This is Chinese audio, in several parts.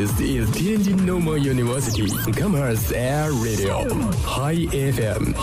This is Tianjin Normal University Commerce Air Radio High FM。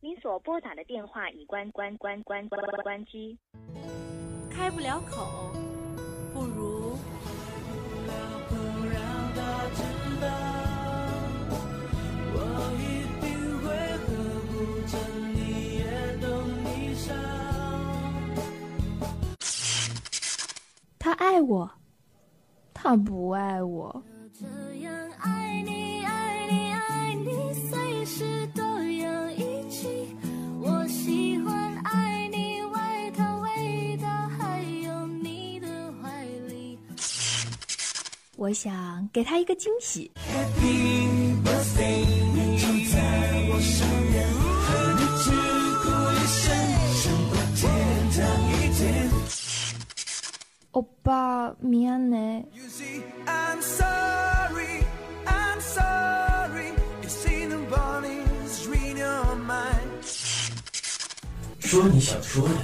您所拨打的电话已关关关关关关机。开不了口，不如他爱我，他不爱我。这样爱你，我想给他一个惊喜。欧巴咩啊内说你想说的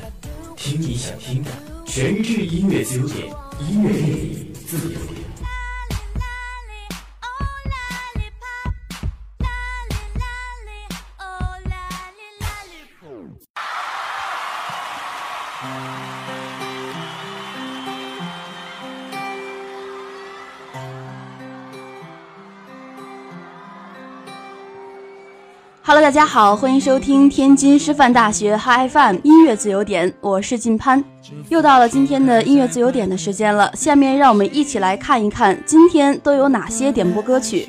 听你想听的全智音乐自由点音乐电影自由点。大家好，欢迎收听天津师范大学 Hi FM 音乐自由点，我是靳潘。又到了今天的音乐自由点的时间了，下面让我们一起来看一看今天都有哪些点播歌曲。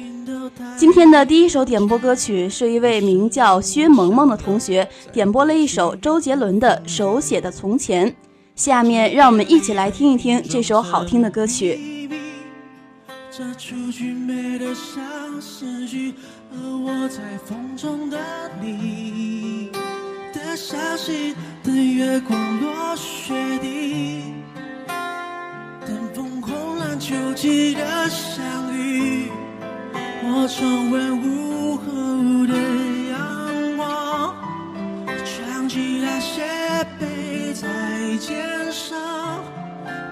今天的第一首点播歌曲是一位名叫薛萌萌的同学点播了一首周杰伦的手写的从前，下面让我们一起来听一听这首好听的歌曲。这出剧美得像诗句，而我在风中的你的消息，等月光落雪地，等疯狂篮球季的相遇。我重温午后的阳光，唱起那些背在肩上，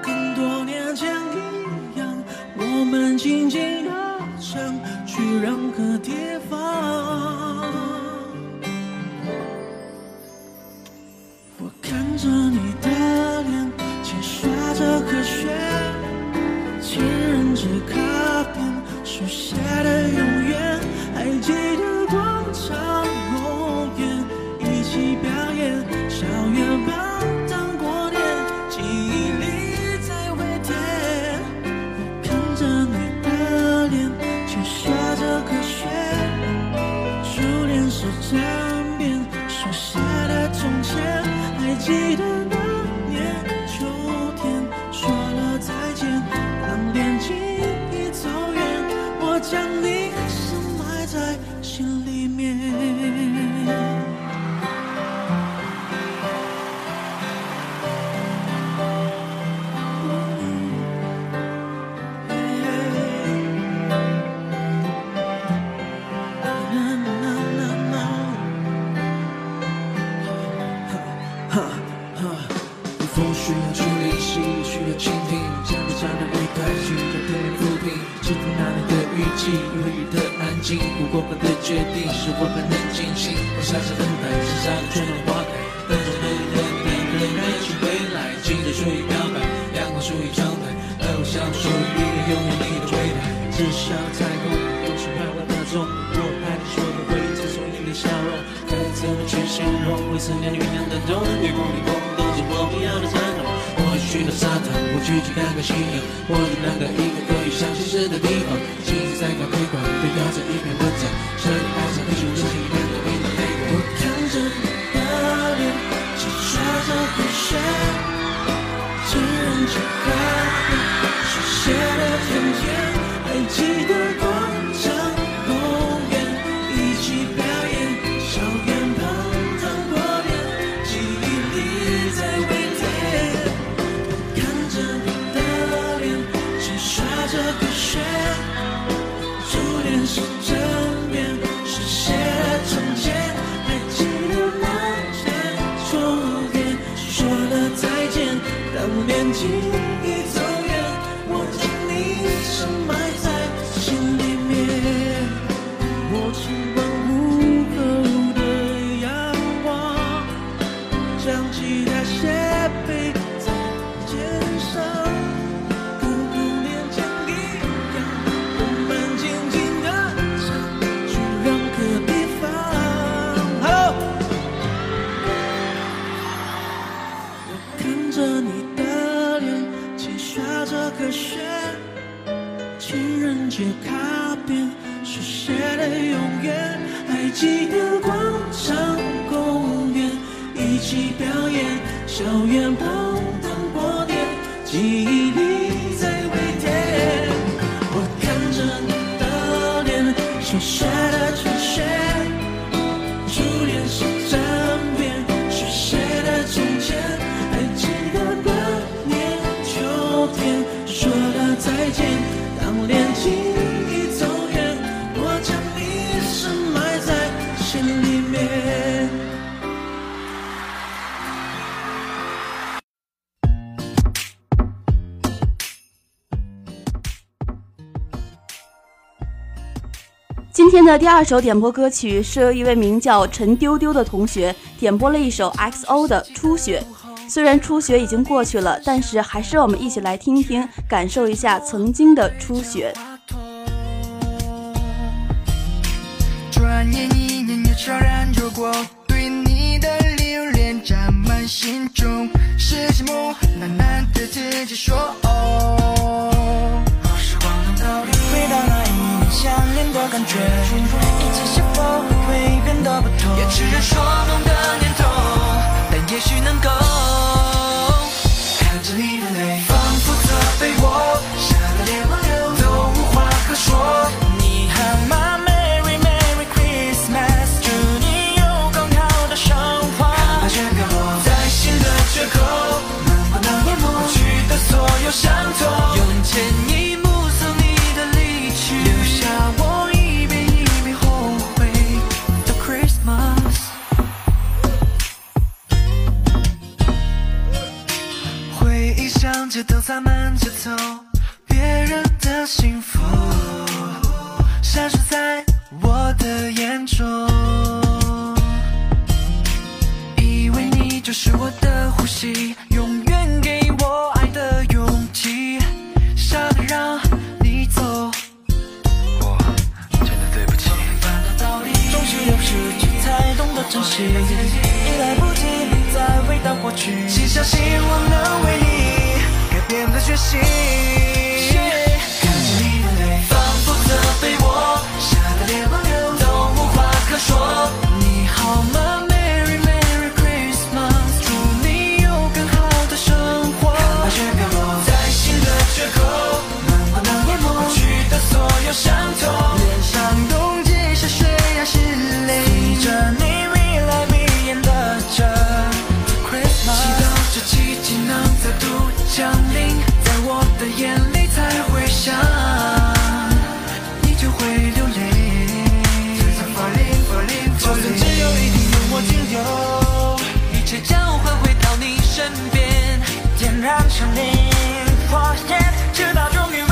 跟多年前一样。我们静静地唱，去任何地方。我看着你记得的安静，不过后的决定是否还能进行？我傻傻等待，傻傻的春暖花开，等着等着等着人去回来，记得属于表白，阳光属于窗台，而我想属于一个永远你的未来，至少彩虹有时还会那种，我爱你说的会赠送你的笑容，该怎么去形容？未曾念酝酿的冬，月光里空洞是我不要的残。去到沙滩，我去去看看夕阳，我去那个一个可以相信时的地方，心在咖啡馆，对标着一篇文章，彻底爱上你，就这一片的冰冷泪光。我看着你的脸，轻刷着回旋，只认着画面，书写的甜的第二首点播歌曲是由一位名叫陈丢丢的同学点播了一首 XO 的《初雪》。虽然初雪已经过去了，但是还是让我们一起来听听，感受一下曾经的初雪。转眼一年悄然过，对你的留恋占满心中，对自己说。感觉，一切是否会变得不同？也只是说梦的念头，但也许能够看着你的泪，仿佛责备我，傻得脸不留，都无话可说。你好吗？Merry Merry Christmas，祝你有更好的生活。把全飘落在心的缺口，能不能淹没去的所有伤痛？用千年。so 点燃森林火焰，直到终于。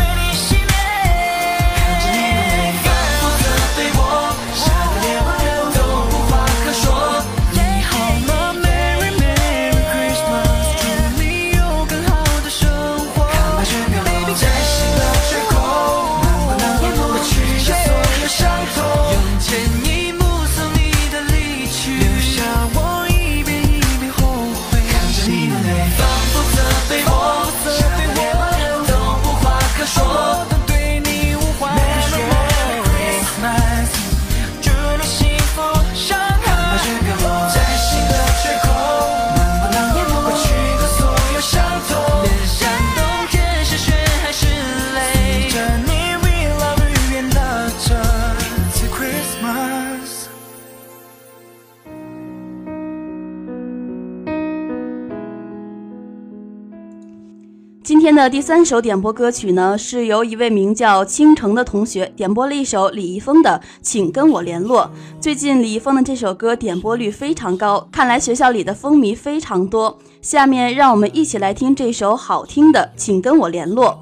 今天的第三首点播歌曲呢，是由一位名叫倾城的同学点播了一首李易峰的《请跟我联络》。最近李易峰的这首歌点播率非常高，看来学校里的风靡非常多。下面让我们一起来听这首好听的《请跟我联络》。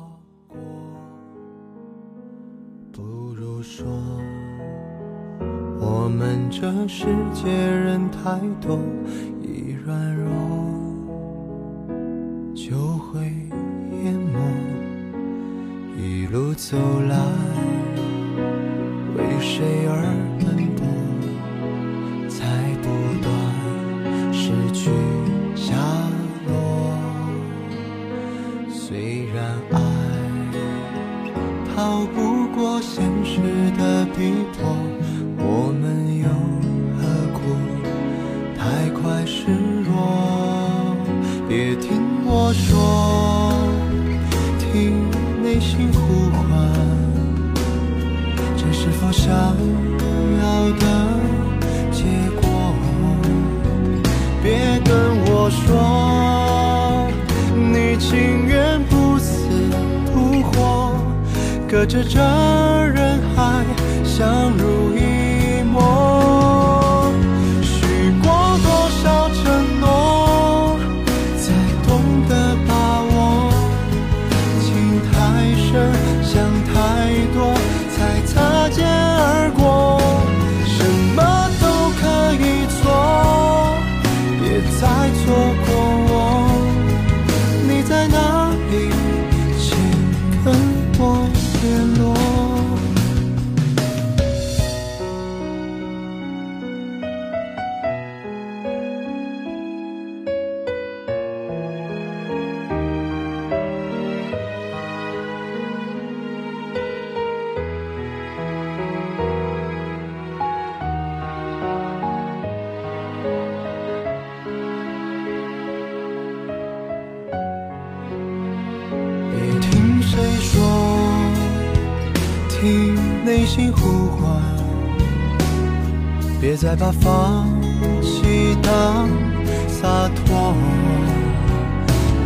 不如说，我们这世界人太多，一软弱就会。路走来，为谁而奔？心呼唤，这是否想要的结果？别跟我说，你情愿不死不活，隔着这人海相濡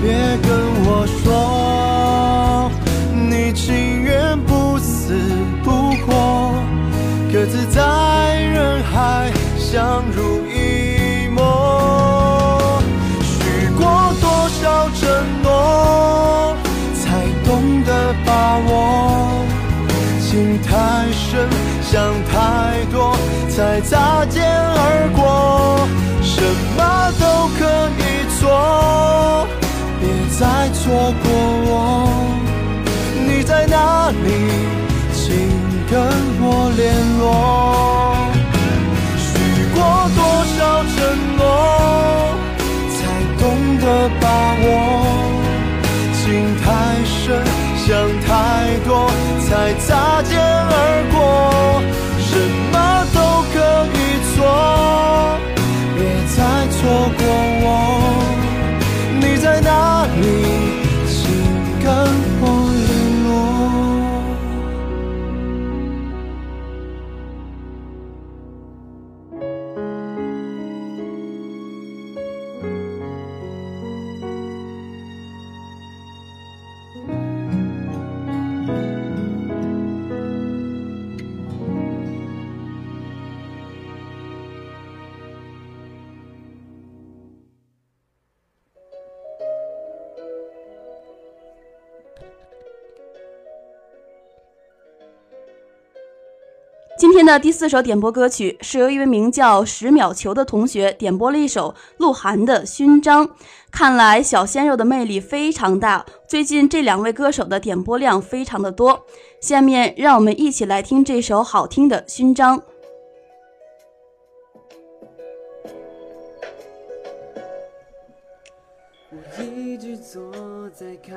别跟我说，你情愿不死不活，各自在人海相濡以沫。许过多少承诺，才懂得把握？情太深，想太多，才擦肩而过。什么都可以做，再错过我。你在哪里？请跟我联络。许过多少承诺，才懂得把握？情太深，想太多，才擦肩而过。天的第四首点播歌曲是由一位名叫十秒球的同学点播了一首鹿晗的《勋章》。看来小鲜肉的魅力非常大，最近这两位歌手的点播量非常的多。下面让我们一起来听这首好听的《勋章》。我一直坐在咖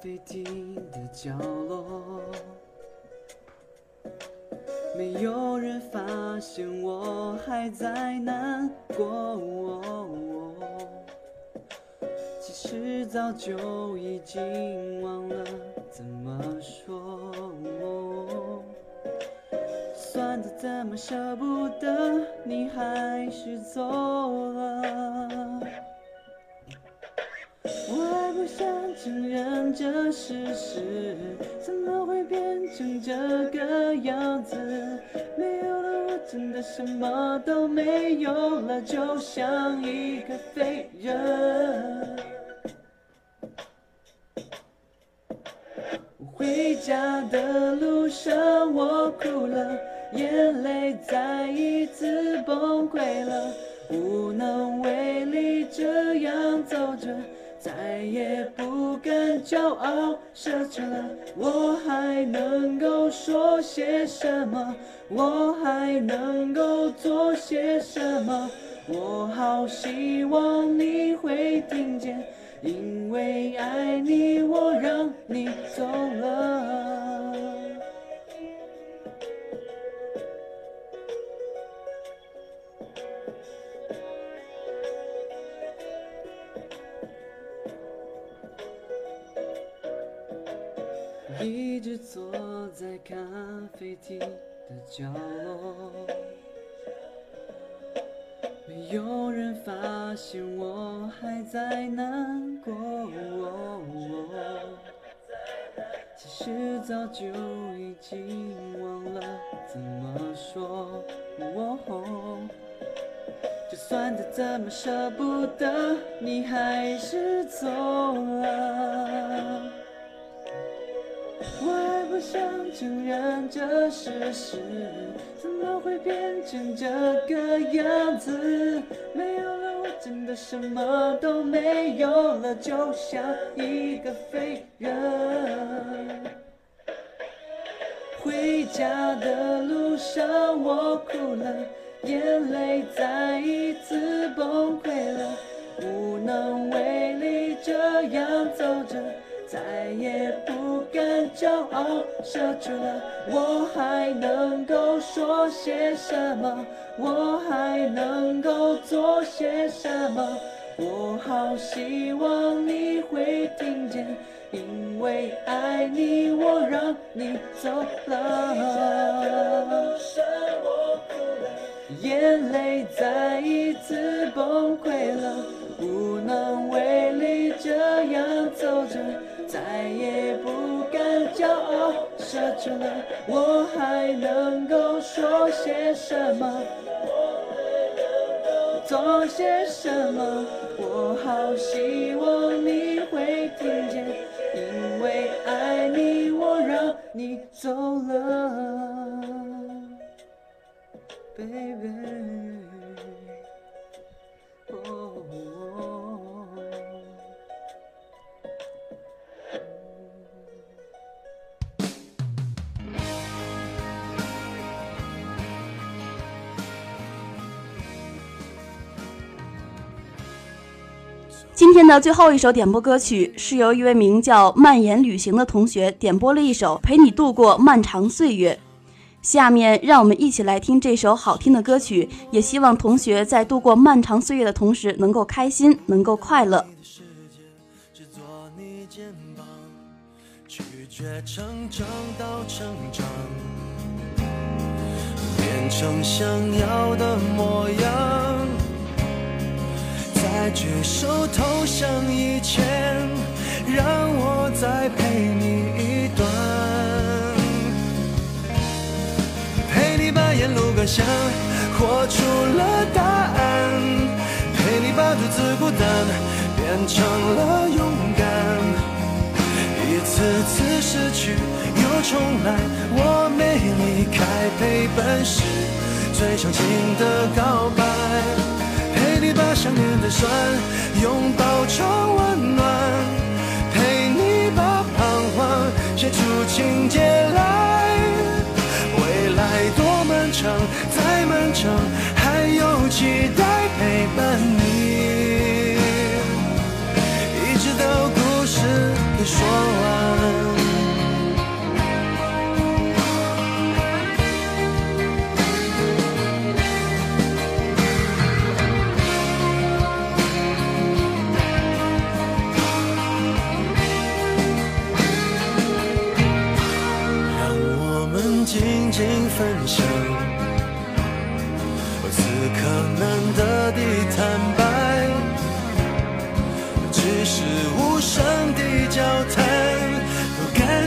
啡厅的角落，没有人发现我还在难过。其实早就已经忘了怎么说。算得怎么舍不得，你还是走了。不想承认这事实？怎么会变成这个样子？没有了我，真的什么都没有了，就像一个废人。回家的路上，我哭了，眼泪再一次崩溃了，无能为力，这样走着，再也不敢骄傲，奢侈了，我还能够说些什么？我还能够做些什么？我好希望你会听见。因为爱你，我让你走了。一直坐在咖啡厅的角落。没有人发现我还在难过，其实早就已经忘了怎么说。就算再怎么舍不得，你还是走了。不想承认这事实，怎么会变成这个样子？没有了我，真的什么都没有了，就像一个废人。回家的路上，我哭了，眼泪再一次崩溃了，无能为力，这样走着。再也不敢骄傲，奢侈了，我还能够说些什么？我还能够做些什么？我好希望你会听见，因为爱你，我让你走了。眼泪再一次崩溃了，无能为力，这样走着。再也不敢骄傲，奢侈了，我还能够说些什么？做些什么？我好希望你会听见，因为爱你，我让你走了，baby。今天的最后一首点播歌曲是由一位名叫“蔓延旅行”的同学点播了一首《陪你度过漫长岁月》。下面让我们一起来听这首好听的歌曲，也希望同学在度过漫长岁月的同时能够开心，能够快乐。变成想要的模样。在举手投降以前，让我再陪你一段，陪你把沿路感想活出了答案，陪你把独自孤单变成了勇敢，一次次失去又重来，我没离开，陪伴是最长情的告白。你把想念的酸拥抱成温暖，陪你把彷徨写出情节来。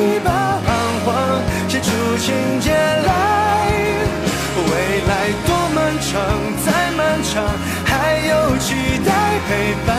你把彷徨写出情节来。未来多漫长，再漫长，还有期待陪伴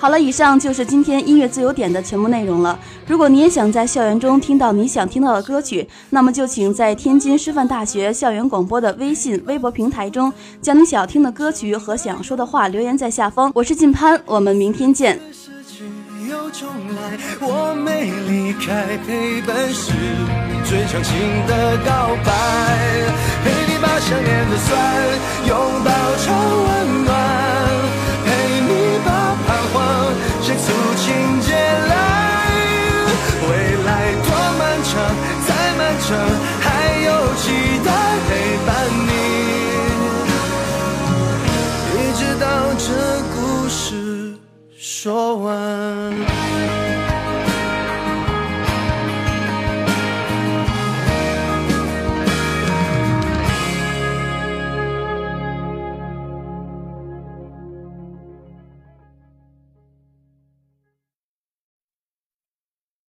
好了，以上就是今天音乐自由点的全部内容了。如果你也想在校园中听到你想听到的歌曲，那么就请在天津师范大学校园广播的微信、微博平台中，将你想听的歌曲和想说的话留言在下方。我是晋潘，我们明天见。又重来，我没离开，陪伴是最长情的告白，陪你把想念的酸拥抱